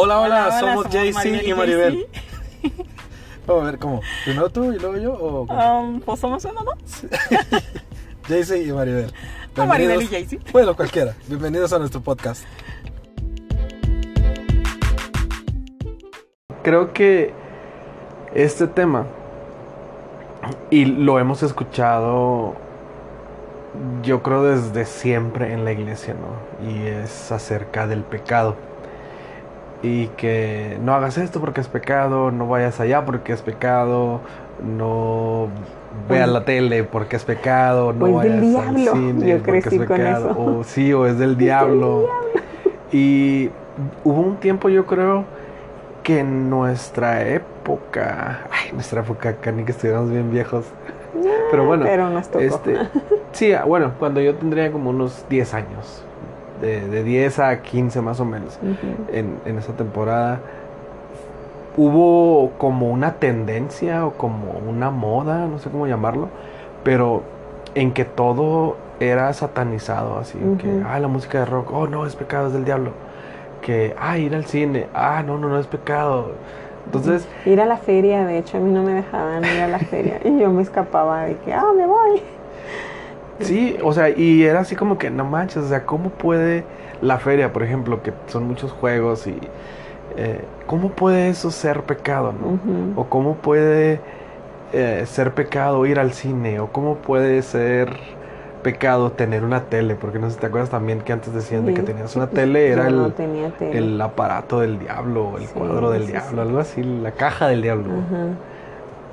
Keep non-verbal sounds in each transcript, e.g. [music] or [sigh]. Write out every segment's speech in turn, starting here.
Hola, hola, somos somos Maribel y Maribel. Vamos a ver cómo. Primero tú y luego yo o cómo? Um, pues somos uno, ¿no? [laughs] JC y Maribel. O Maribel y JC. Bueno, cualquiera. Bienvenidos a nuestro podcast. Creo que este tema, y lo hemos escuchado, yo creo desde siempre en la iglesia, ¿no? Y es acerca del pecado. Y que no hagas esto porque es pecado, no vayas allá porque es pecado, no veas la tele porque es pecado, no o es del vayas al diablo. cine [laughs] Yo porque es crecí con pecado, eso. o sí, o es del diablo. Y hubo un tiempo, yo creo, que en nuestra época, ay, nuestra época, acá ni que estuviéramos bien viejos, pero bueno, Pero nos tocó. este, sí, ah, bueno, cuando yo tendría como unos 10 años, de, de 10 a 15 más o menos, en, en esa temporada, hubo como una tendencia o como una moda, no sé cómo llamarlo, pero en que todo era satanizado, así que, ah, la música de rock, oh no, es pecado, es del diablo, que, ah, ir al cine, ah, no, no, no es pecado. Entonces, Ir a la feria, de hecho, a mí no me dejaban ir a la feria. Y yo me escapaba de que, ah, me voy. Sí, o sea, y era así como que no manches, o sea, ¿cómo puede la feria, por ejemplo, que son muchos juegos y eh, cómo puede eso ser pecado, no? O cómo puede eh, ser pecado ir al cine, o cómo puede ser pecado tener una tele, porque no sé si te acuerdas también que antes decían de que tenías una pues, tele, era no el, tenía tele. el aparato del diablo, el Sí, cuadro del sí, diablo, algo así, la caja del diablo.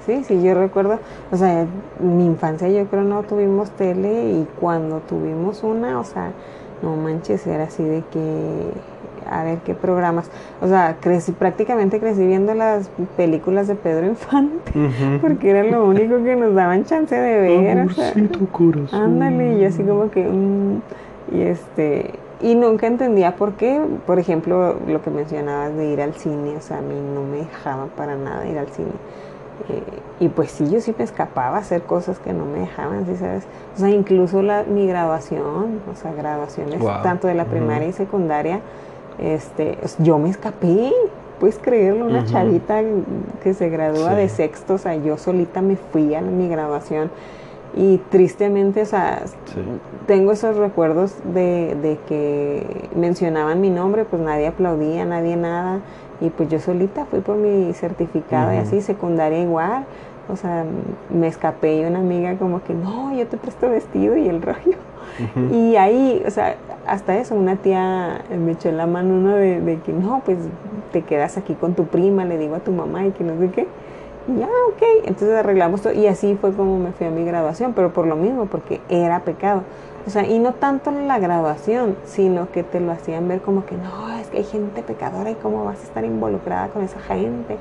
Sí, sí, yo recuerdo, o sea, en mi infancia yo creo no tuvimos tele y cuando tuvimos una, o sea, no manches, era así de que, a ver qué programas, o sea, crecí, prácticamente crecí viendo las películas de Pedro Infante, [laughs] porque era lo único que nos daban chance de ver, o sea, Amorcito corazón. Ándale, y yo así como que, mm, y este, y nunca entendía por qué, por ejemplo, lo que mencionabas de ir al cine, o sea, a mí no me dejaba para nada ir al cine. Eh, y pues sí, yo sí me escapaba a hacer cosas que no me dejaban, ¿sí sabes? O sea, incluso la, mi graduación, o sea, graduaciones Wow. tanto de la primaria y secundaria, este, es- yo me escapé, puedes creerlo, una Ujú. chavita que se gradúa Sí. de sexto, o sea, yo solita me fui a mi graduación y tristemente, o sea, Sí. tengo esos recuerdos de, de que mencionaban mi nombre, pues nadie aplaudía, nadie nada, y pues yo solita fui por mi certificado y así, secundaria igual, o sea, me escapé y una amiga como que, no, yo te presto vestido y el [laughs] rollo. Y ahí, o sea, hasta eso, una tía me echó en la mano uno de, de que no, pues te quedas aquí con tu prima, le digo a tu mamá y que no sé qué. Y ya, ok, entonces arreglamos todo. Y así fue como me fui a mi graduación, pero por lo mismo, porque era pecado. O sea, y no tanto la graduación, sino que te lo hacían ver como que no, es que hay gente pecadora y cómo vas a estar involucrada con esa gente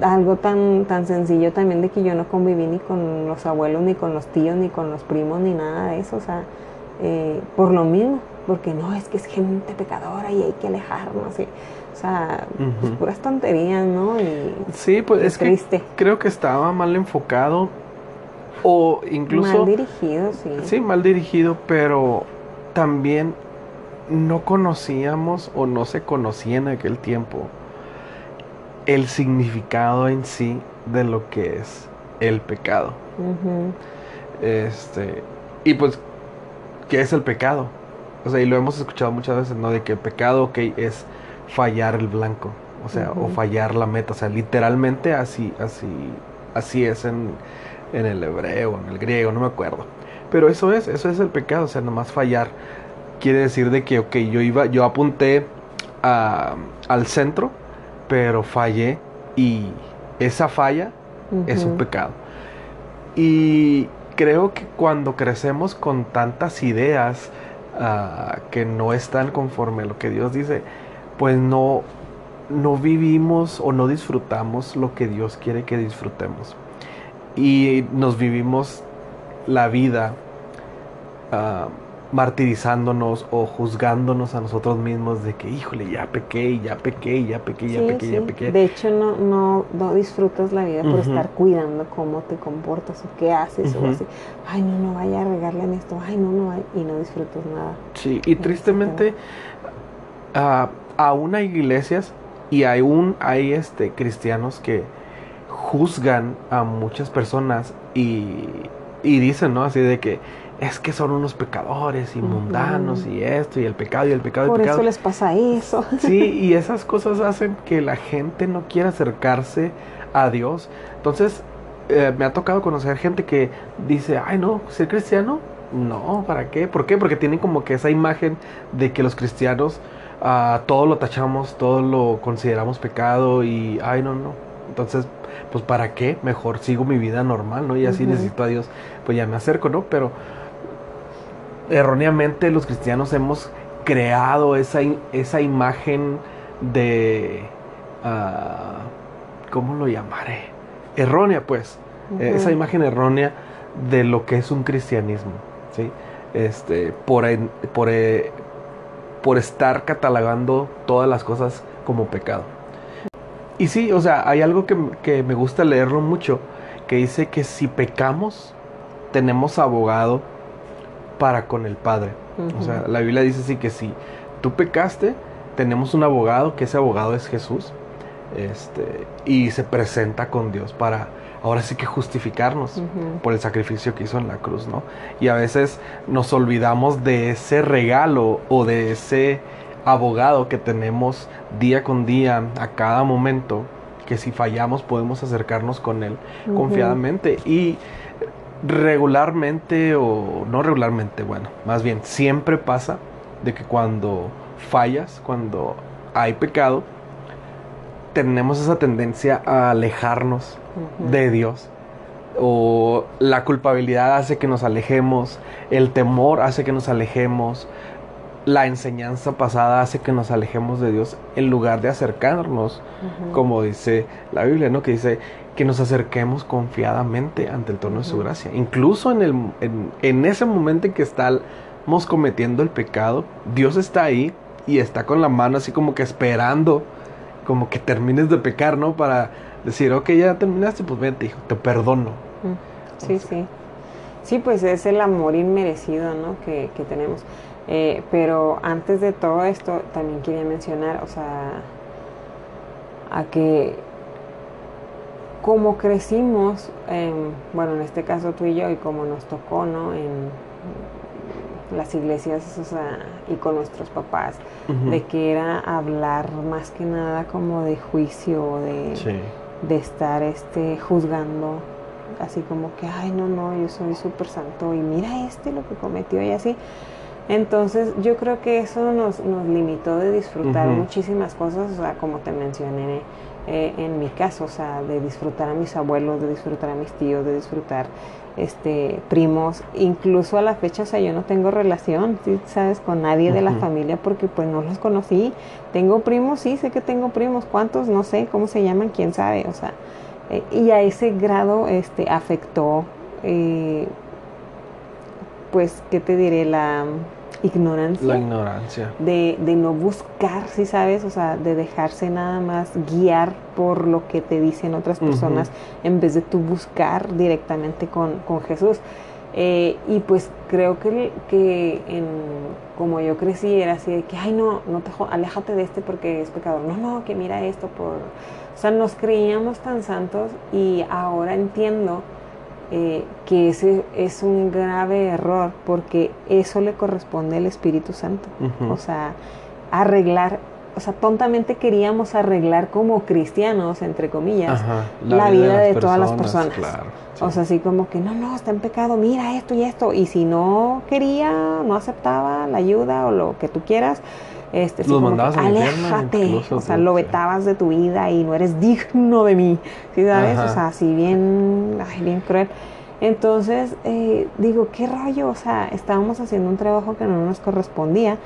algo tan, tan sencillo también de que yo no conviví ni con los abuelos, ni con los tíos, ni con los primos, ni nada de eso, o sea, eh, por lo mismo, porque no, es que es gente pecadora y hay que alejarnos, y, o sea, pues Ujú. puras tonterías, ¿no? Y Sí, pues es que triste. creo que estaba mal enfocado o incluso mal dirigido, sí. sí mal dirigido, pero también no conocíamos o no se conocía en aquel tiempo el significado en sí de lo que es el pecado. Este, y pues ¿qué es el pecado? O sea, y lo hemos escuchado muchas veces, ¿no? De que el pecado, ok, es fallar el blanco, o sea, o fallar la meta, o sea, literalmente así, así, así es en, en el hebreo, en el griego, no me acuerdo. Pero eso es, eso es el pecado, o sea, nomás fallar. Quiere decir de que, ok, yo iba, yo apunté a- al centro, pero fallé y esa falla es un pecado. Y creo que cuando crecemos con tantas ideas ah, que no están conforme a lo que Dios dice, pues no, no vivimos o no disfrutamos lo que Dios quiere que disfrutemos. Y nos vivimos la vida ah, martirizándonos o juzgándonos a nosotros mismos de que, híjole, ya pequé, ya pequé, ya pequé, ya Sí, pequé, ya pequé. De hecho, no, no, no disfrutas la vida por estar cuidando cómo te comportas o qué haces o así. Ay, no, no vaya a regarle en esto. Ay, no, no, vaya", y no disfrutas nada. Sí, y tristemente, ah, aún hay iglesias y aún hay este, cristianos que juzgan a muchas personas y, y dicen, ¿no? Así de que es que son unos pecadores y mundanos y esto y el pecado y el pecado y Por el pecado. eso les pasa eso. [laughs] Sí, y esas cosas hacen que la gente no quiera acercarse a Dios. Entonces, eh, me ha tocado conocer gente que dice, ay no, ser cristiano, no, ¿para qué? ¿Por qué? Porque tienen como que esa imagen de que los cristianos ah, todo lo tachamos, todo lo consideramos pecado y, ay no, no. Entonces, pues ¿para qué? Mejor sigo mi vida normal, ¿no? Y así necesito a Dios, pues ya me acerco, ¿no? Pero erróneamente los cristianos hemos creado esa, esa imagen de... ah, ¿Cómo lo llamaré? Errónea, pues. Eh, Esa imagen errónea de lo que es un cristianismo, ¿sí? Este, por, en- por, eh, por estar catalogando todas las cosas como pecado. Y sí, o sea, hay algo que, que me gusta leerlo mucho, que dice que si pecamos, tenemos abogado para con el Padre. O sea, la Biblia dice así que si tú pecaste, tenemos un abogado, que ese abogado es Jesús, este, y se presenta con Dios para ahora sí que justificarnos por el sacrificio que hizo en la cruz, ¿no? Y a veces nos olvidamos de ese regalo o de ese abogado que tenemos día con día, a cada momento, que si fallamos podemos acercarnos con él confiadamente y regularmente o no regularmente, bueno, más bien siempre pasa de que cuando fallas, cuando hay pecado, tenemos esa tendencia a alejarnos de Dios. O la culpabilidad hace que nos alejemos, el temor hace que nos alejemos, la enseñanza pasada hace que nos alejemos de Dios en lugar de acercarnos, como dice la Biblia, ¿no? Que dice que nos acerquemos confiadamente ante el trono de su gracia. Incluso en, el, en, en ese momento en que estamos cometiendo el pecado, Dios está ahí y está con la mano así como que esperando, como que termines de pecar, ¿no? Para decir, ok, ya terminaste, pues vente, hijo, te perdono. Sí, sí. Sí, pues es el amor inmerecido, ¿no? Que, que tenemos. Eh, pero antes de todo esto, también quería mencionar, o sea, a que como crecimos, em, bueno, en este caso tú y yo, y como nos tocó, ¿no? En las iglesias, o sea, y con nuestros papás, de que era hablar más que nada como de juicio, de Sí. de estar este juzgando así como que ay no no yo soy súper santo y mira este lo que cometió y así entonces yo creo que eso nos, nos limitó de disfrutar muchísimas cosas o sea como te mencioné eh, en mi caso o sea de disfrutar a mis abuelos de disfrutar a mis tíos de disfrutar este primos incluso a la fecha o sea yo no tengo relación ¿sí? sabes con nadie de la familia porque pues no los conocí tengo primos, sí, sé que tengo primos, ¿cuántos? No sé, ¿cómo se llaman? ¿Quién sabe? O sea, eh, y a ese grado este, afectó, eh, pues, ¿qué te diré? La ignorancia La ignorancia. de, de no buscar, ¿sí sabes? O sea, de dejarse nada más guiar por lo que te dicen otras personas en vez de tú buscar directamente con, con Jesús. Eh, y pues creo que, que en, como yo crecí era así de que, ay no, no te, aléjate de este porque es pecador. No, no, que mira esto por... O sea, nos creíamos tan santos y ahora entiendo eh, que ese es un grave error porque eso le corresponde al Espíritu Santo. O sea, arreglar, o sea, tontamente queríamos arreglar como cristianos, entre comillas, Ajá, la vida de todas las personas. Claro. sí. o sea, así como que no, no, está en pecado, mira esto y esto. Y si no quería, no aceptaba la ayuda o lo que tú quieras, este, Los mandabas que, infierno, aléjate. O sea, lo vetabas de tu vida y no eres [laughs] digno de mí. ¿Sí sabes? Ajá. O sea, así bien, ay, bien cruel. Entonces, eh, digo, ¿qué rollo? O sea, estábamos haciendo un trabajo que no nos correspondía,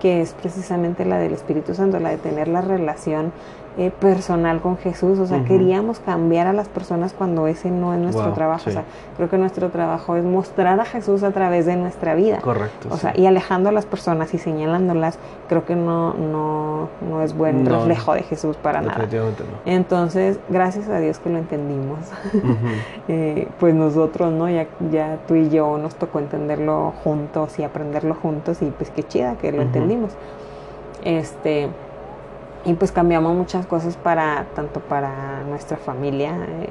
que es precisamente la del Espíritu Santo, la de tener la relación eh, personal con Jesús. O sea, queríamos cambiar a las personas cuando ese no es nuestro Wow, trabajo. sí. O sea, creo que nuestro trabajo es mostrar a Jesús a través de nuestra vida. Correcto. O sí. sea, y alejando a las personas y señalándolas, creo que no, no, no es buen No, reflejo de Jesús para nada. No. Entonces, gracias a Dios que lo entendimos. [laughs] Eh, pues nosotros, ¿no? Ya, ya tú y yo nos tocó entenderlo juntos y aprenderlo juntos y pues qué chida que lo entendimos. Este, y pues cambiamos muchas cosas para tanto para nuestra familia eh,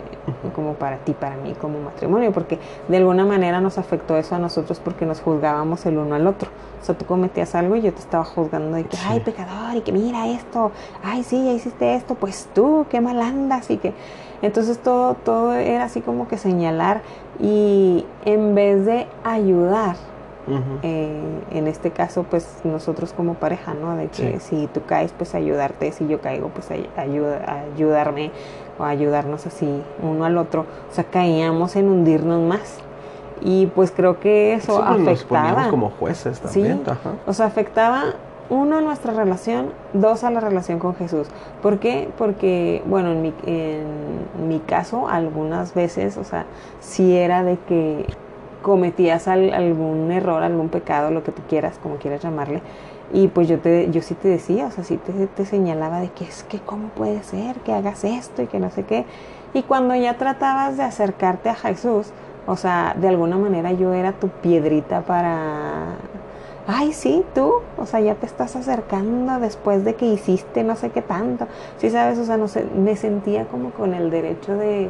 como para ti, para mí como matrimonio, porque de alguna manera nos afectó eso a nosotros porque nos juzgábamos el uno al otro. O sea, tú cometías algo y yo te estaba juzgando de que, ay, pecador, y que mira esto, ay, sí, ya hiciste esto, pues tú, qué mal andas, y que... Entonces todo, todo era así como que señalar y en vez de ayudar, eh, en este caso, pues nosotros como pareja, ¿no? De que si tú caes, pues ayudarte, si yo caigo, pues ayuda, ayudarme o ayudarnos así uno al otro. O sea, caíamos en hundirnos más. Y pues creo que eso afectaba. como jueces también. Sí, o sea, afectaba uno a nuestra relación, dos a la relación con Jesús. ¿Por qué? Porque, bueno, en mi, en mi caso, algunas veces, o sea, si era de que cometías algún error, algún pecado, lo que tú quieras, como quieras llamarle, y pues yo, te, yo sí te decía, o sea, sí te, te señalaba de que es que cómo puede ser que hagas esto y que no sé qué. Y cuando ya tratabas de acercarte a Jesús, o sea, de alguna manera yo era tu piedrita para, ay, sí, tú, o sea, ya te estás acercando después de que hiciste no sé qué tanto. Sí, sabes, o sea, no sé, me sentía como con el derecho de,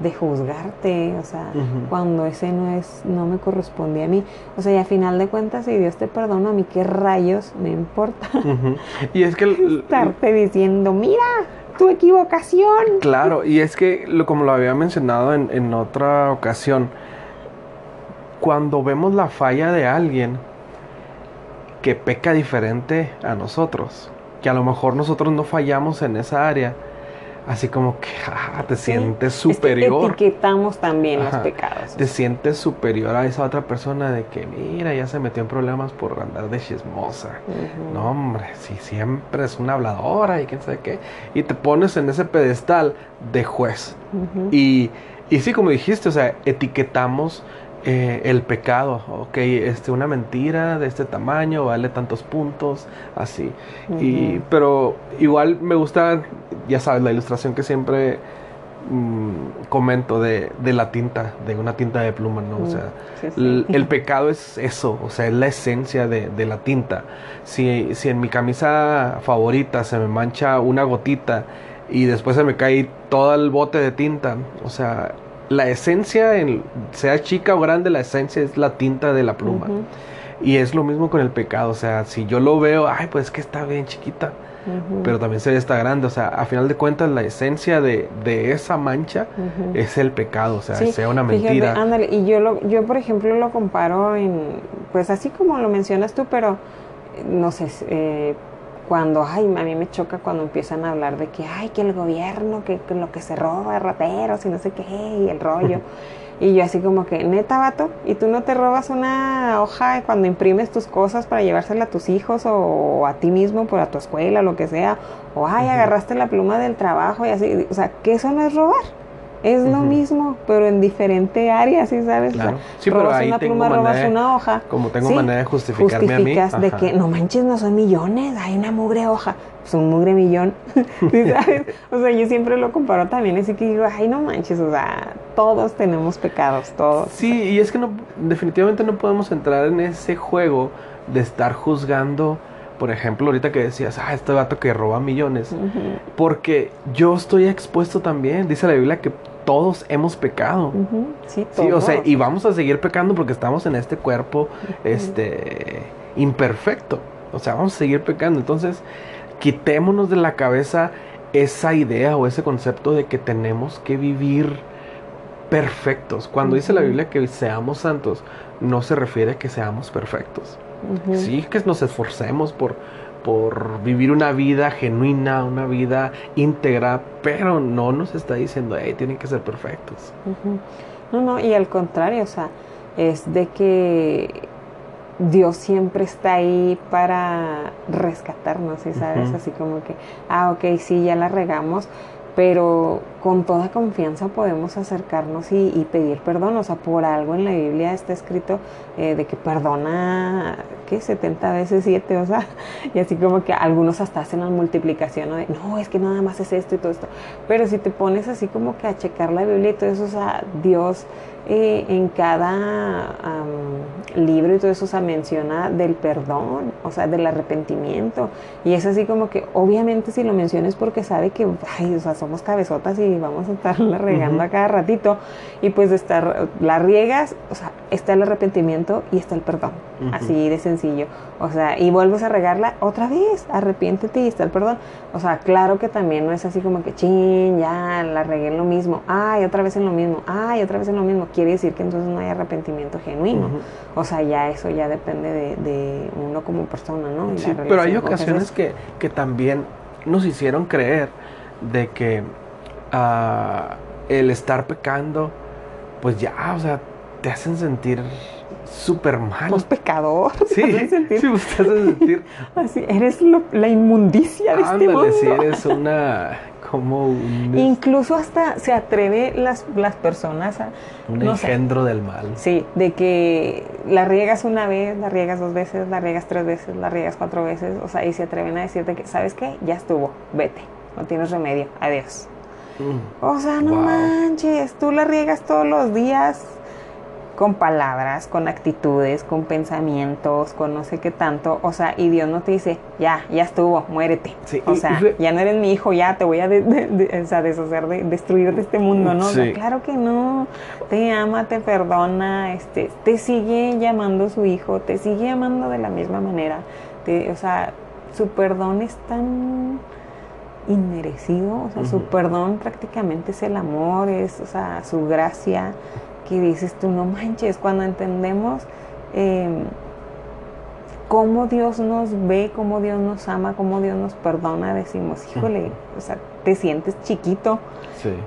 de juzgarte, o sea, cuando ese no es, no me corresponde a mí. O sea, y a final de cuentas, si Dios te perdona, a mí qué rayos me importa. Y es que... [laughs] Estarte diciendo, mira, tu equivocación. Claro, y es que, lo, como lo había mencionado en, en otra ocasión, cuando vemos la falla de alguien que peca diferente a nosotros, que a lo mejor nosotros no fallamos en esa área, así como que [laughs] ah, te sientes superior. etiquetamos también los pecados. Te sientes superior a esa otra persona de que, mira, ya se metió en problemas por andar de chismosa. No, hombre, si siempre es una habladora y quién sabe qué. Y te pones en ese pedestal de juez. y, y sí, como dijiste, o sea, etiquetamos eh, el pecado, ok, este, una mentira de este tamaño vale tantos puntos, así. y, pero igual me gusta, ya sabes, la ilustración que siempre mm, comento de, de, la tinta, de una tinta de pluma, ¿no? O sea, El, [laughs] pecado es eso, o sea, es la esencia de, de la tinta. Si, si en mi camisa favorita se me mancha una gotita y después se me cae todo el bote de tinta, o sea, la esencia, sea chica o grande, la esencia es la tinta de la pluma. Y es lo mismo con el pecado, o sea, si yo lo veo, ay, pues es que está bien chiquita, pero también se ve está grande, o sea, a final de cuentas la esencia de, esa mancha es el pecado, o sea, sea una mentira. ándale, y yo, lo, yo por ejemplo lo comparo en, pues así como lo mencionas tú, pero no sé, eh, cuando, ay, a mí me choca cuando empiezan a hablar de que, ay, que el gobierno, que, lo que se roba, rateros y no sé qué, y el rollo. [laughs] y yo así como que, neta, vato, ¿y tú no te robas una hoja cuando imprimes tus cosas para llevársela a tus hijos o, a ti mismo, por a tu escuela, lo que sea? O, ay, agarraste la pluma del trabajo y así, o sea, que eso no es robar. Es lo mismo, pero en diferente área, ¿sí sabes? Claro. sí, pero ahí una pluma, robas una hoja. Como tengo manera de justificarme a mí. de que, no manches, no son millones, hay una mugre hoja. Pues un mugre millón, [laughs] ¿sí sabes? o sea, yo siempre lo comparo también, así que digo, ay, no manches, o sea, todos tenemos pecados, todos. Sí, y es que no, definitivamente no podemos entrar en ese juego de estar juzgando por ejemplo, ahorita que decías, ah, este vato que roba millones, porque yo estoy expuesto también, dice la Biblia que todos hemos pecado. Sí, todos. o sea, y vamos a seguir pecando porque estamos en este cuerpo este imperfecto. O sea, vamos a seguir pecando. Entonces, quitémonos de la cabeza esa idea o ese concepto de que tenemos que vivir perfectos. Cuando dice la Biblia que seamos santos, no se refiere a que seamos perfectos. Sí, que nos esforcemos por, por vivir una vida genuina, una vida íntegra, pero no nos está diciendo, hey, tienen que ser perfectos. No, no, y al contrario, o sea, es de que Dios siempre está ahí para rescatarnos, ¿sabes? Así como que, ah, ok, sí, ya la regamos, pero con toda confianza podemos acercarnos y, pedir perdón. O sea, por algo en la Biblia está escrito eh, de que perdona, ¿qué? 70 veces 7, o sea, [laughs] y así como que algunos hasta hacen la multiplicación, ¿no? De, no, es que nada más es esto y todo esto. Pero si te pones así como que a checar la Biblia y todo eso, o sea, Dios eh, en cada libro y todo eso se menciona del perdón, o sea, del arrepentimiento. Y es así como que, obviamente, si lo mencionas porque sabe que, ay, o sea, somos cabezotas y vamos a estarla [laughs] regando a cada ratito. Y pues de estar, la riegas, o sea, está el arrepentimiento y está el perdón. Así de sencillo. O sea, y vuelves a regarla otra vez, arrepiéntete y está el perdón. O sea, claro que también no es así como que, chin, ya la regué en lo mismo, ay, otra vez en lo mismo, ay, otra vez en lo mismo. Quiere decir que entonces no hay arrepentimiento genuino. O sea, ya eso ya depende de, uno como persona, ¿no? sí, pero hay ocasiones que, que, también nos hicieron creer de que el estar pecando, pues ya, o sea, te hacen sentir súper mal. Los pecador. Sí, [laughs] sentir, sí, te hacen sentir. [laughs] Así, eres la inmundicia de este mundo. sí, eres una como [laughs] Incluso hasta se atreve las, las personas a... Un engendro del mal. Sí, de que la riegas una vez, la riegas dos veces, la riegas tres veces, la riegas cuatro veces, o sea, y se atreven a decirte que, ¿sabes qué? Ya estuvo, vete, no tienes remedio, adiós. O sea, no manches, tú la riegas todos los días, con palabras, con actitudes, con pensamientos, con no sé qué tanto, o sea, y Dios no te dice, ya, ya estuvo, muérete. o sea, ya no eres mi hijo, ya te voy a deshacer, de, destruir de este mundo, ¿no? claro que no, te ama, te perdona, este, te sigue llamando su hijo, te sigue amando de la misma manera, o sea, su perdón es tan inmerecido, o sea, su perdón prácticamente es el amor, es, o sea, su gracia, que dices tú, no manches, cuando entendemos em, cómo Dios nos ve, cómo Dios nos ama, cómo Dios nos perdona, decimos, híjole, o sea, te sientes chiquito.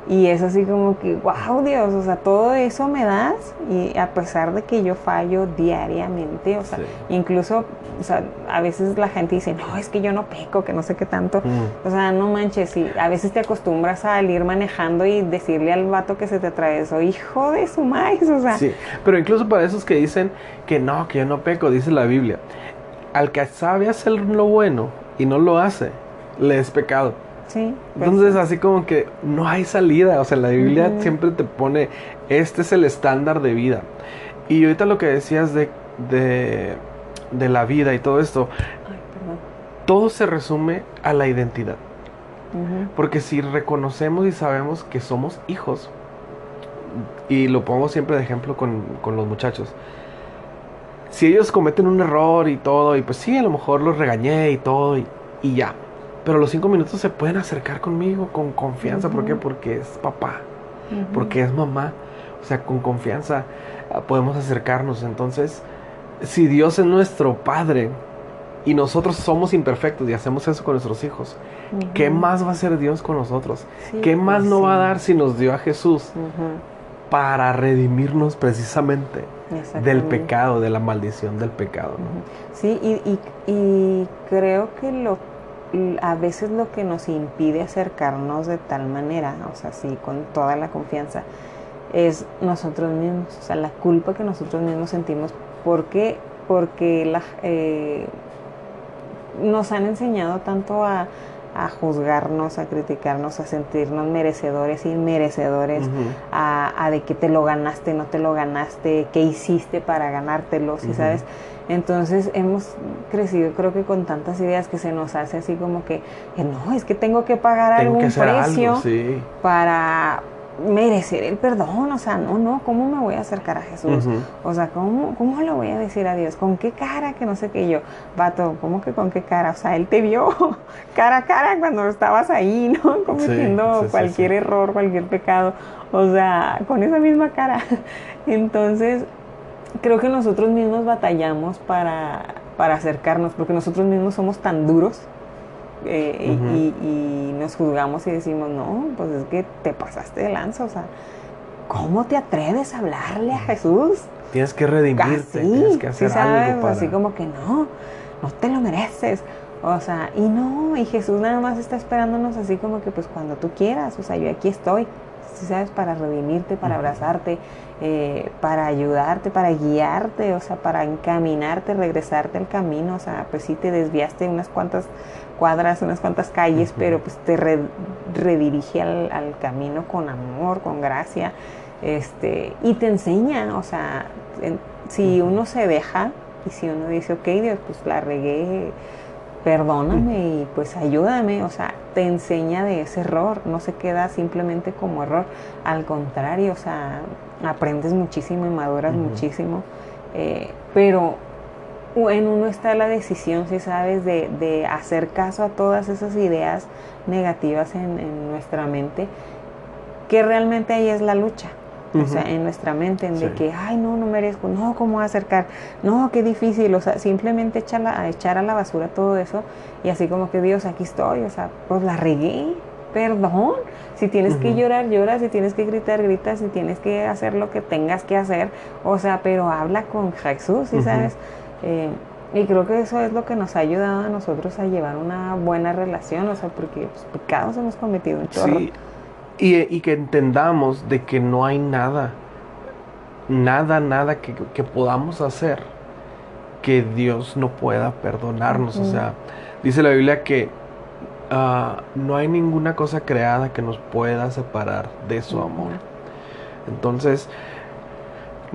Y es así como que, wow, Dios, o sea, todo eso me das y a pesar de que yo fallo diariamente, o sea, incluso, o sea, a veces la gente dice, no, es que yo no peco, que no sé qué tanto. O sea, no manches, y a veces te acostumbras a ir manejando y decirle al vato que se te atravesó, hijo de su maíz, o sea. Sí, pero incluso para esos que dicen que no, que yo no peco, dice la Biblia, al que sabe hacer lo bueno y no lo hace, le es pecado. Sí, Entonces, así como que no hay salida. O sea, la Biblia siempre te pone, este es el estándar de vida. Y ahorita lo que decías de, de, la vida y todo esto, todo se resume a la identidad. Porque si reconocemos y sabemos que somos hijos, y lo pongo siempre de ejemplo con, con los muchachos, si ellos cometen un error y todo, y pues sí, a lo mejor los regañé y todo, y, y ya, pero los cinco minutos se pueden acercar conmigo con confianza. ¿Por qué? Porque es papá, porque es mamá. O sea, con confianza ah, podemos acercarnos. Entonces, si Dios es nuestro Padre y nosotros somos imperfectos y hacemos eso con nuestros hijos, ¿qué más va a hacer Dios con nosotros? ¿Qué más pues no va a dar si nos dio a Jesús para redimirnos precisamente del pecado, de la maldición del pecado? Sí, y, y creo que lo a veces lo que nos impide acercarnos de tal manera, o sea, sí, con toda la confianza, es nosotros mismos, o sea, la culpa que nosotros mismos sentimos. ¿Por qué? Porque la, eh, nos han enseñado tanto a, juzgarnos, a criticarnos, a sentirnos merecedores, inmerecedores, a, a, de que te lo ganaste, no te lo ganaste, qué hiciste para ganártelo, ¿sí sabes? Entonces hemos crecido creo que con tantas ideas que se nos hace así como que, no, es que tengo que pagar algún precio para merecer el perdón, o sea, no, no, ¿cómo me voy a acercar a Jesús? O sea, ¿cómo, ¿cómo le voy a decir a Dios? ¿Con qué cara? Que no sé qué yo, vato, ¿cómo que con qué cara? O sea, Él te vio [laughs] cara a cara cuando estabas ahí, ¿no? [laughs] Cometiendo cualquier error, cualquier pecado, o sea, con esa misma cara. [laughs] Entonces, creo que nosotros mismos batallamos para, para acercarnos, porque nosotros mismos somos tan duros eh, y, nos juzgamos y decimos, no, pues es que te pasaste de lanza, o sea, ¿cómo te atreves a hablarle a Jesús? Tienes que redimirte, tienes que hacer algo Así como que no, no te lo mereces. O sea, y no, y Jesús nada más está esperándonos así como que pues cuando tú quieras, o sea, yo aquí estoy, si sabes, para redimirte, para abrazarte, eh, para ayudarte, para guiarte, o sea, para encaminarte, regresarte al camino, o sea, pues sí te desviaste unas cuantas cuadras, unas cuantas calles, pero pues te redirige al, camino con amor, con gracia. Este, y te enseña, o sea, en- si uno se deja y si uno dice, ok, Dios, pues la regué, perdóname y pues ayúdame, o sea, te enseña de ese error, no se queda simplemente como error, al contrario, o sea, aprendes muchísimo y maduras muchísimo, eh, pero en uno está la decisión, si sabes, de, de hacer caso a todas esas ideas negativas en, en nuestra mente, que realmente ahí es la lucha. O sea, en nuestra mente, en de Sí. que, ay, no, no merezco, no, ¿cómo acercar? No, qué difícil, o sea, simplemente echarla, a echar a la basura todo eso y así como que, Dios, aquí estoy, o sea, pues la regué, perdón. Si tienes que Ujú. llorar, lloras, si tienes que gritar, gritas, si tienes que hacer lo que tengas que hacer, o sea, pero habla con Jesús, ¿sí Ujú. sabes? Eh, y creo que eso es lo que nos ha ayudado a nosotros a llevar una buena relación, o sea, porque pues, pecados hemos cometido un chorro. Sí, y, y que entendamos de que no hay nada, nada, nada que, que podamos hacer que Dios no pueda perdonarnos. O sea, dice la Biblia que ah, no hay ninguna cosa creada que nos pueda separar de su amor. Entonces,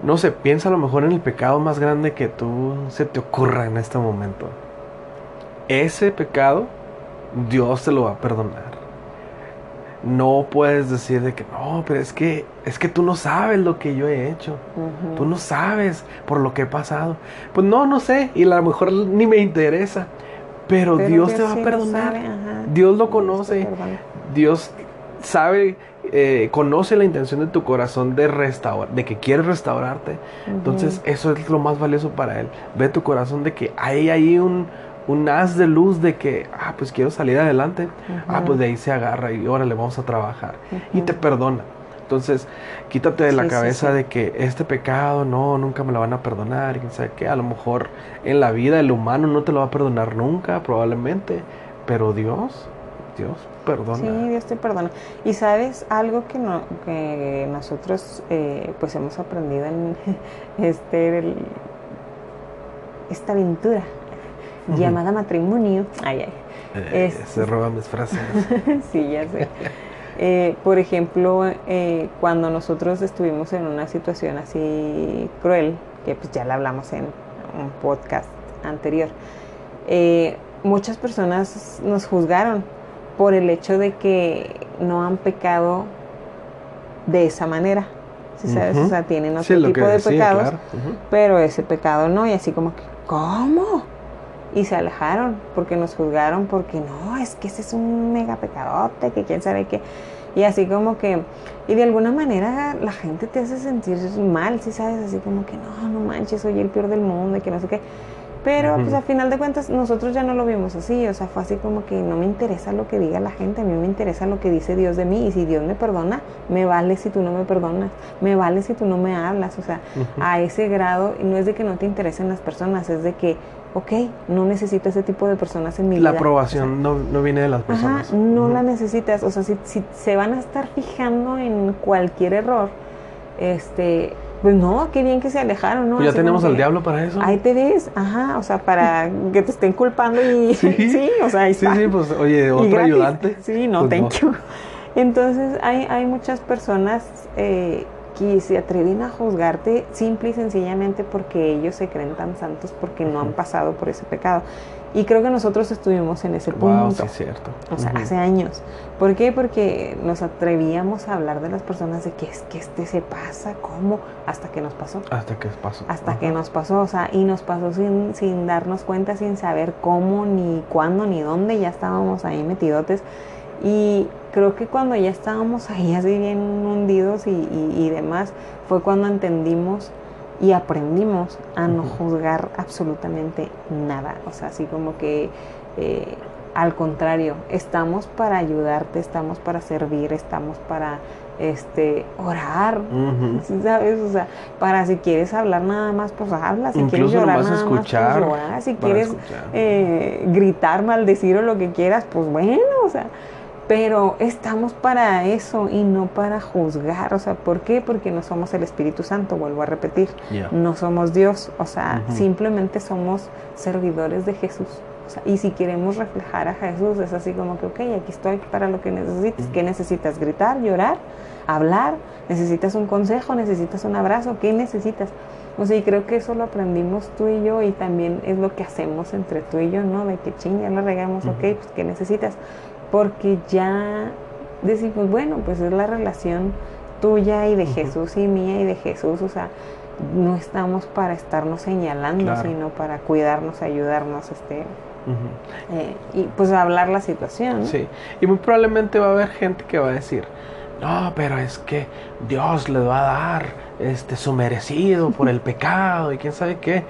no sé, piensa a lo mejor en el pecado más grande que tú se te ocurra en este momento. Ese pecado, Dios te lo va a perdonar. No puedes decir de que no, pero es que es que tú no sabes lo que yo he hecho. Tú no sabes por lo que he pasado. Pues no, no sé, y a lo mejor ni me interesa. Pero, Pero Dios te va sí a perdonar. Dios lo conoce. Dios sabe, eh, conoce la intención de tu corazón de restaurar, de que quiere restaurarte. Entonces, eso es lo más valioso para Él. Ve tu corazón de que hay ahí un, un haz de luz de que, ah, pues quiero salir adelante. Ah, pues de ahí se agarra y órale, vamos a trabajar. Y te perdona. Entonces, quítate de la Sí, cabeza sí. de que este pecado, no, nunca me lo van a perdonar. Y quién sabe qué. A lo mejor en la vida el humano no te lo va a perdonar nunca, probablemente. Pero Dios, Dios perdona. Sí, Dios te perdona. Y sabes, algo que, no, que nosotros eh, pues hemos aprendido en [laughs] este, el- esta aventura llamada matrimonio. Ay, ay. Eh, Es- Se roba mis frases. [laughs] sí, ya sé. Eh, por ejemplo, eh, cuando nosotros estuvimos en una situación así cruel, que pues ya la hablamos en un podcast anterior, eh, muchas personas nos juzgaron por el hecho de que no han pecado de esa manera. ¿Sí sabes? O sea, tienen otro Sí, tipo de decía, pecados claro. Pero ese pecado no, y así como que, ¿cómo? Y se alejaron porque nos juzgaron porque no, es que ese es un mega pecadote, que quién sabe qué. Y así como que, y de alguna manera la gente te hace sentir mal, si sabes, así como que no, no manches, soy el peor del mundo y que no sé qué. Pero pues a final de cuentas nosotros ya no lo vimos así, o sea, fue así como que no me interesa lo que diga la gente, a mí me interesa lo que dice Dios de mí y si Dios me perdona, me vale si tú no me perdonas, me vale si tú no me hablas, o sea, a ese grado, y no es de que no te interesen las personas, es de que, ok, no necesito ese tipo de personas en mi La vida. aprobación no, no viene de las personas. ajá, no la necesitas, o sea, si, si se van a estar fijando en cualquier error, este, pues no, qué bien que se alejaron, ¿no? Pues ya Así tenemos al que, diablo para eso. Ahí te ves, ajá, o sea, para [laughs] que te estén culpando y [laughs] sí, [laughs] Sí. o sea, ahí Sí, está. sí, pues oye, otro ayudante. Sí, no, Pues, thank you. Entonces hay, hay muchas personas eh, que se atreven a juzgarte simple y sencillamente porque ellos se creen tan santos porque no han pasado por ese pecado. Y creo que nosotros estuvimos en ese Wow, sí punto. es cierto. O sea, hace años. ¿Por qué? Porque nos atrevíamos a hablar de las personas de que es que este se pasa, ¿cómo? Hasta que nos pasó Hasta que pasó. hasta Ajá. que nos pasó, o sea, y nos pasó sin, sin darnos cuenta, sin saber cómo, ni cuándo, ni dónde, ya estábamos ahí metidotes. Y creo que cuando ya estábamos ahí así bien hundidos y, y- y demás, fue cuando entendimos y aprendimos a no juzgar absolutamente nada. O sea, así como que eh, al contrario, estamos para ayudarte, estamos para servir, estamos para este orar, Ujú. [laughs] ¿Sí ¿sabes? O sea, para si quieres hablar nada más, pues habla. Si quieres Incluso llorar nomás nada escuchar, más, pues llorar. Si quieres eh, gritar, maldecir o lo que quieras, pues bueno, o sea. Pero estamos para eso y no para juzgar. O sea, ¿por qué? Porque no somos el Espíritu Santo, vuelvo a repetir. No somos Dios. O sea, simplemente somos servidores de Jesús. O sea, y si queremos reflejar a Jesús, es así como que, ok, aquí estoy para lo que necesites. ¿Qué necesitas? ¿Gritar? ¿Llorar? ¿Hablar? ¿Necesitas un consejo? ¿Necesitas un abrazo? ¿Qué necesitas? O sea, y creo que eso lo aprendimos tú y yo y también es lo que hacemos entre tú y yo, ¿no? De que ching, ya lo regamos, ok, pues ¿qué necesitas? Porque ya decimos, bueno, pues es la relación tuya y de Jesús y mía y de Jesús, o sea, no estamos para estarnos señalando, sino para cuidarnos, ayudarnos, este, eh, y pues hablar la situación. Sí, y muy probablemente va a haber gente que va a decir, no, pero es que Dios le va a dar este su merecido por el pecado y quién sabe qué.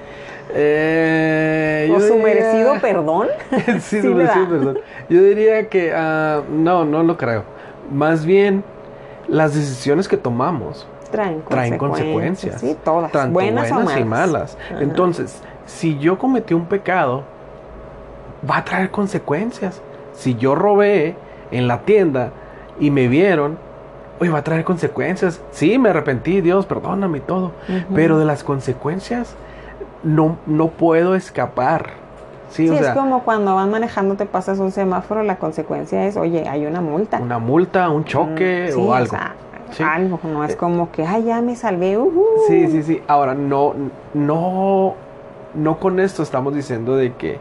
Eh, ¿O su merecido [laughs] perdón? [laughs] sí, su merecido perdón. Yo diría que uh, no, no lo creo. Más bien, las decisiones que tomamos traen, traen consecuencias. Sí, todas. Tanto buenas, y malas. Entonces, si yo cometí un pecado, va a traer consecuencias. Si yo robé en la tienda y me vieron, oye, va a traer consecuencias. Sí, me arrepentí, Dios, perdóname y todo. Pero de las consecuencias no, no puedo escapar. Sí, es como cuando van manejando, te pasas un semáforo, la consecuencia es, oye, hay una multa. Una multa, un choque mm, o algo. Algo, no es eh, como que, ay, ya me salvé. Sí, sí, sí. Ahora, no, no, no con esto estamos diciendo de que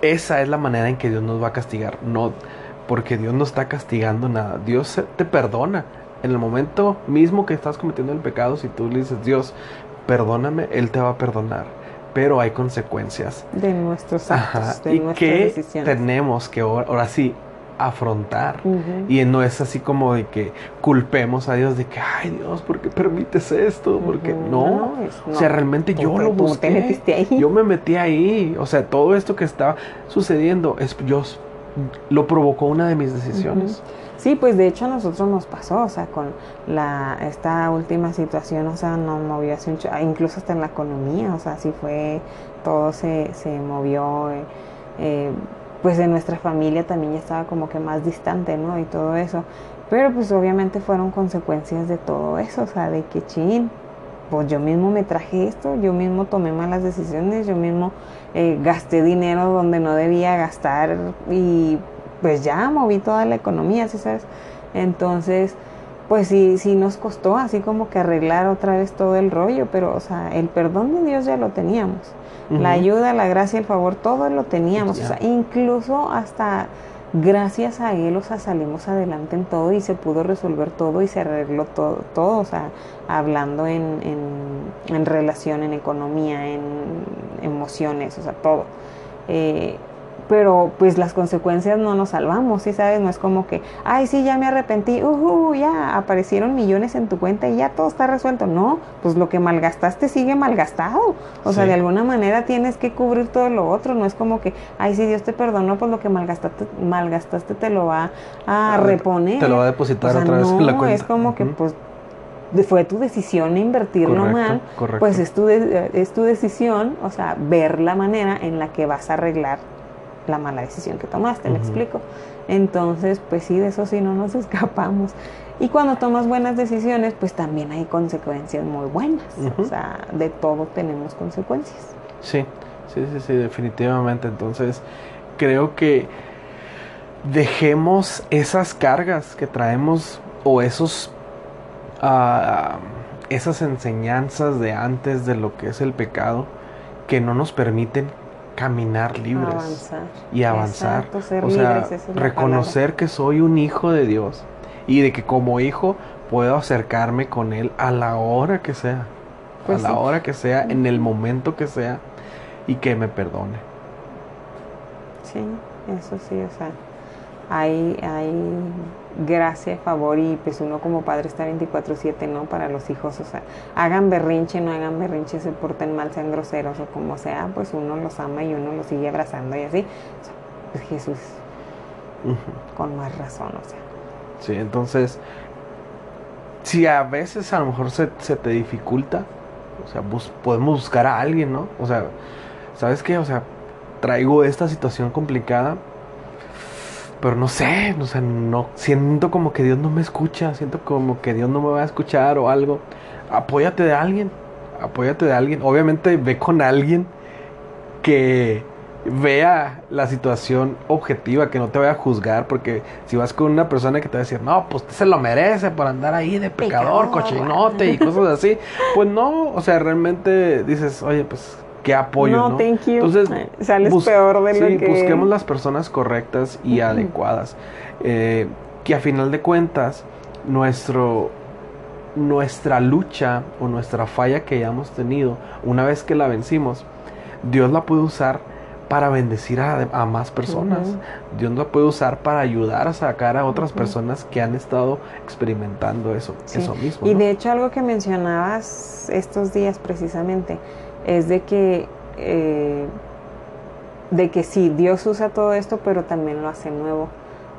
esa es la manera en que Dios nos va a castigar. No, porque Dios no está castigando nada. Dios te perdona. En el momento mismo que estás cometiendo el pecado, si tú le dices, Dios, perdóname, Él te va a perdonar. Pero hay consecuencias. De nuestros actos, de y que tenemos que ahora, sí afrontar. Y no es así como de que culpemos a Dios de que, ay Dios, ¿por qué permites esto? Porque no, o sea, realmente yo lo busqué. Yo me metí ahí. O sea, todo esto que estaba sucediendo es Dios lo provocó una de mis decisiones. Sí, pues de hecho a nosotros nos pasó, o sea, con la esta última situación, o sea, nos movió así incluso hasta en la economía, o sea, sí fue, todo se, se movió, eh, eh, pues en nuestra familia también ya estaba como que más distante, ¿no? Y todo eso, pero pues obviamente fueron consecuencias de todo eso, o sea, de que chin, pues yo mismo me traje esto, yo mismo tomé malas decisiones, yo mismo eh, gasté dinero donde no debía gastar y pues ya moví toda la economía, ¿sí sabes? Entonces, pues sí, sí nos costó así como que arreglar otra vez todo el rollo, pero o sea, el perdón de Dios ya lo teníamos. La ayuda, la gracia, el favor, todo lo teníamos. O sea, incluso hasta gracias a él, o sea, salimos adelante en todo y se pudo resolver todo y se arregló todo, todo o sea, hablando en, en, relación, en economía, en emociones, o sea, todo. Eh, pero pues las consecuencias no nos salvamos, ¿sí sabes? No es como que, ay, sí, ya me arrepentí, uh, ya aparecieron millones en tu cuenta y ya todo está resuelto. No, pues lo que malgastaste sigue malgastado. O sea, de alguna manera tienes que cubrir todo lo otro. No es como que, ay, sí, Dios te perdonó, pues lo que malgastaste, malgastaste te lo va a reponer. Te lo va a depositar otra vez en la cuenta. Es como que, pues, fue tu decisión invertirlo mal, pues es tu, es tu decisión, o sea, ver la manera en la que vas a arreglar la mala decisión que tomaste, ¿me explico? Entonces, pues sí, de eso sí no nos [laughs] escapamos. Y cuando tomas buenas decisiones, pues también hay consecuencias muy buenas. O sea, de todo tenemos consecuencias. Sí, sí, sí, sí, definitivamente. Entonces, creo que dejemos esas cargas que traemos o esos... Uh, esas enseñanzas de antes de lo que es el pecado que no nos permiten caminar libres y avanzar. o sea, reconocer que soy un hijo de Dios y de que como hijo puedo acercarme con Él a la hora que sea, a pues la hora que sea, en el momento que sea y que me perdone. Sí, eso sí, o sea, hay, hay gracia, favor y pues uno como padre está 24/7, ¿no? Para los hijos, o sea, hagan berrinche, no hagan berrinche, se porten mal, sean groseros o como sea, pues uno los ama y uno los sigue abrazando y así. pues Jesús, con más razón, o sea. Sí, entonces, si a veces a lo mejor se, se te dificulta, o sea, podemos buscar a alguien, ¿no? O sea, ¿sabes qué? O sea, traigo esta situación complicada, pero no sé, o sea, no siento como que Dios no me escucha, siento como que Dios no me va a escuchar o algo. Apóyate de alguien, apóyate de alguien. Obviamente ve con alguien que vea la situación objetiva, que no te vaya a juzgar, porque si vas con una persona que te va a decir, no, pues usted se lo merece por andar ahí de pecador, Pecador. cochinote y cosas así, pues no, o sea, realmente dices, oye, pues qué apoyo, ¿no? No, thank you. Entonces, Eh, sales peor de lo sí, que- busquemos las personas correctas y adecuadas, eh, que a final de cuentas, nuestro nuestra lucha o nuestra falla que hayamos tenido, una vez que la vencimos, Dios la puede usar para bendecir a, a más personas. Dios la puede usar para ayudar a sacar a otras personas que han estado experimentando eso, Sí. eso mismo. Y ¿no? de hecho algo que mencionabas estos días precisamente es de que eh, de que sí, Dios usa todo esto, pero también lo hace nuevo.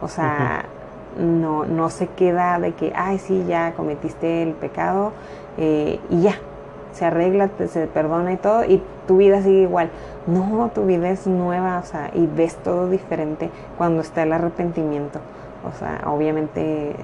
O sea, no, no se queda de que, ay, sí, ya cometiste el pecado eh, y ya, se arregla, te- se perdona y todo, y tu vida sigue igual. No, tu vida es nueva, o sea, y ves todo diferente cuando está el arrepentimiento. O sea, obviamente eh,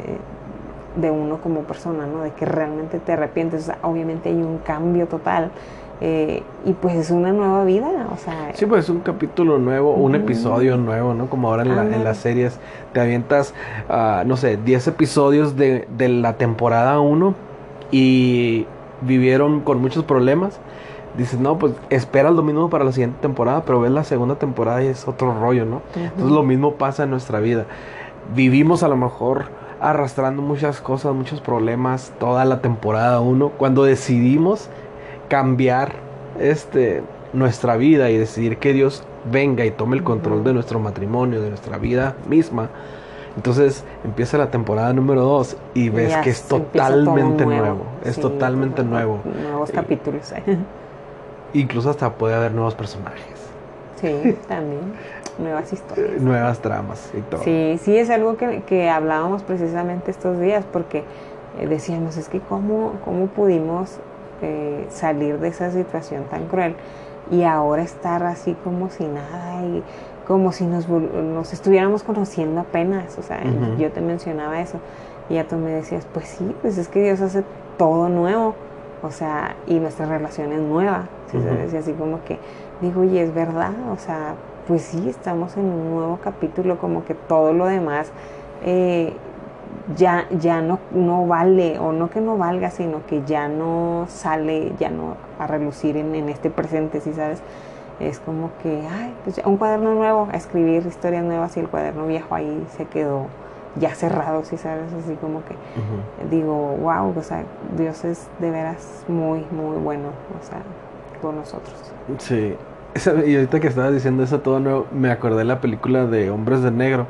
de uno como persona, ¿no? De que realmente te arrepientes, o sea, obviamente hay un cambio total. Eh, y pues es una nueva vida, o sea, Sí, pues es un capítulo nuevo, un episodio nuevo, ¿no? Como ahora en, la- en las series te avientas, ah, no sé, 10 episodios de, de la temporada 1 y vivieron con muchos problemas. Dices, no, pues espera el domingo para la siguiente temporada, pero ves la segunda temporada y es otro rollo, ¿no? Entonces lo mismo pasa en nuestra vida. Vivimos a lo mejor arrastrando muchas cosas, muchos problemas toda la temporada 1. Cuando decidimos cambiar este nuestra vida y decidir que Dios venga y tome el control de nuestro matrimonio, de nuestra vida misma. Entonces empieza la temporada número 2 y ves que es totalmente nuevo. Es Sí, totalmente nuevo. Nuevos capítulos. [laughs] Incluso hasta puede haber nuevos personajes, Sí, también. Nuevas historias. [laughs] nuevas tramas y todo. Sí, sí, es algo que, que hablábamos precisamente estos días, porque eh, decíamos, es que cómo, cómo pudimos eh, salir de esa situación tan cruel y ahora estar así como si nada y como si nos, nos estuviéramos conociendo apenas, o sea, y yo te mencionaba eso y ya tú me decías, pues sí, pues es que Dios hace todo nuevo, o sea, y nuestra relación es nueva, ¿sí sabes? Y así como que digo, oye, es verdad, o sea, pues sí, estamos en un nuevo capítulo, como que todo lo demás eh, ya, ya no, no vale, o no que no valga, sino que ya no sale, ya no a relucir en, en este presente, ¿sí sabes? Es como que, ay, pues ya un cuaderno nuevo, a escribir historias nuevas y el cuaderno viejo ahí se quedó ya cerrado, ¿sí sabes? Así como que digo, wow, o sea, Dios es de veras muy, muy bueno, o sea, con nosotros. Sí. Y ahorita que estabas diciendo eso todo nuevo, me acordé de la película de Hombres de Negro,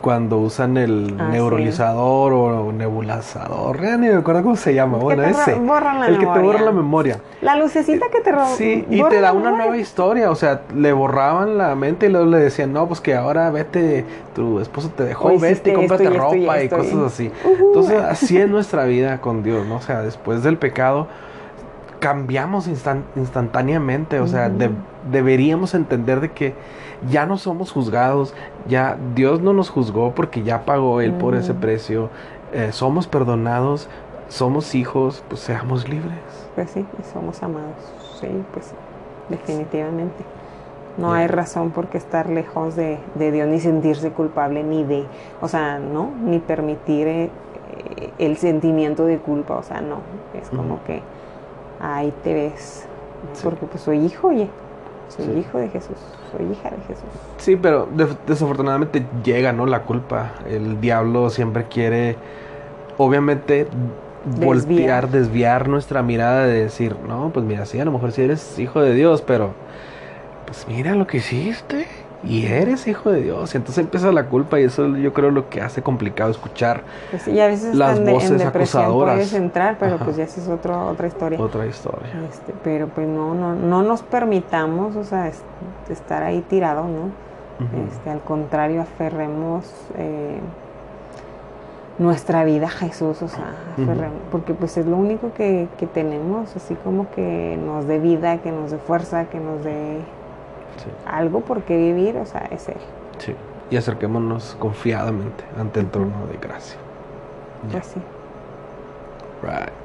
cuando usan el Ah, neuralizador o nebulizador, ya ni me acuerdo cómo se llama, bueno, te ese, borran la el que te borra la memoria. La lucecita que te roba. Sí, y te da una nueva historia, o sea, le borraban la mente y luego le decían, no, pues que ahora vete, tu esposo te dejó, Hoy vete y cómprate esto y esto y ropa y, esto y- cosas así. Entonces, así es nuestra vida con Dios, ¿no? O sea, después del pecado cambiamos instan- instantáneamente, o sea, de- deberíamos entender de que ya no somos juzgados, ya Dios no nos juzgó porque ya pagó Él por ese precio, eh, somos perdonados, somos hijos, pues seamos libres. Pues sí, y somos amados. Sí, pues sí, definitivamente. No hay razón por qué estar lejos de, de Dios ni sentirse culpable ni de, o sea, no, ni permitir eh, el sentimiento de culpa, o sea, no, es como que ahí te ves, Sí. porque pues soy hijo, oye, soy Sí. hijo de Jesús, soy hija de Jesús. Sí, pero de- desafortunadamente llega, ¿no? La culpa. El diablo siempre quiere, obviamente, voltear, desviar nuestra mirada de decir, no, pues mira, sí, a lo mejor sí eres hijo de Dios, pero pues mira lo que hiciste y eres hijo de Dios. Y entonces empieza la culpa y eso yo creo lo que hace complicado escuchar Pues y a veces Las hasta en, de- en voces depresión acusadoras. puedes entrar, pero Ajá. pues ya esa es otro, otra historia. otra historia. Este, pero pues no, no, no nos permitamos, o sea, es- estar ahí tirado, ¿no? Este, al contrario, aferremos eh, nuestra vida a Jesús, o sea, aferremos, porque pues es lo único que, que tenemos, así como que nos dé vida, que nos dé fuerza, que nos dé Sí, algo por qué vivir, o sea, es Él. sí. Y acerquémonos confiadamente ante el trono de gracia. Ya. Pues sí. Right.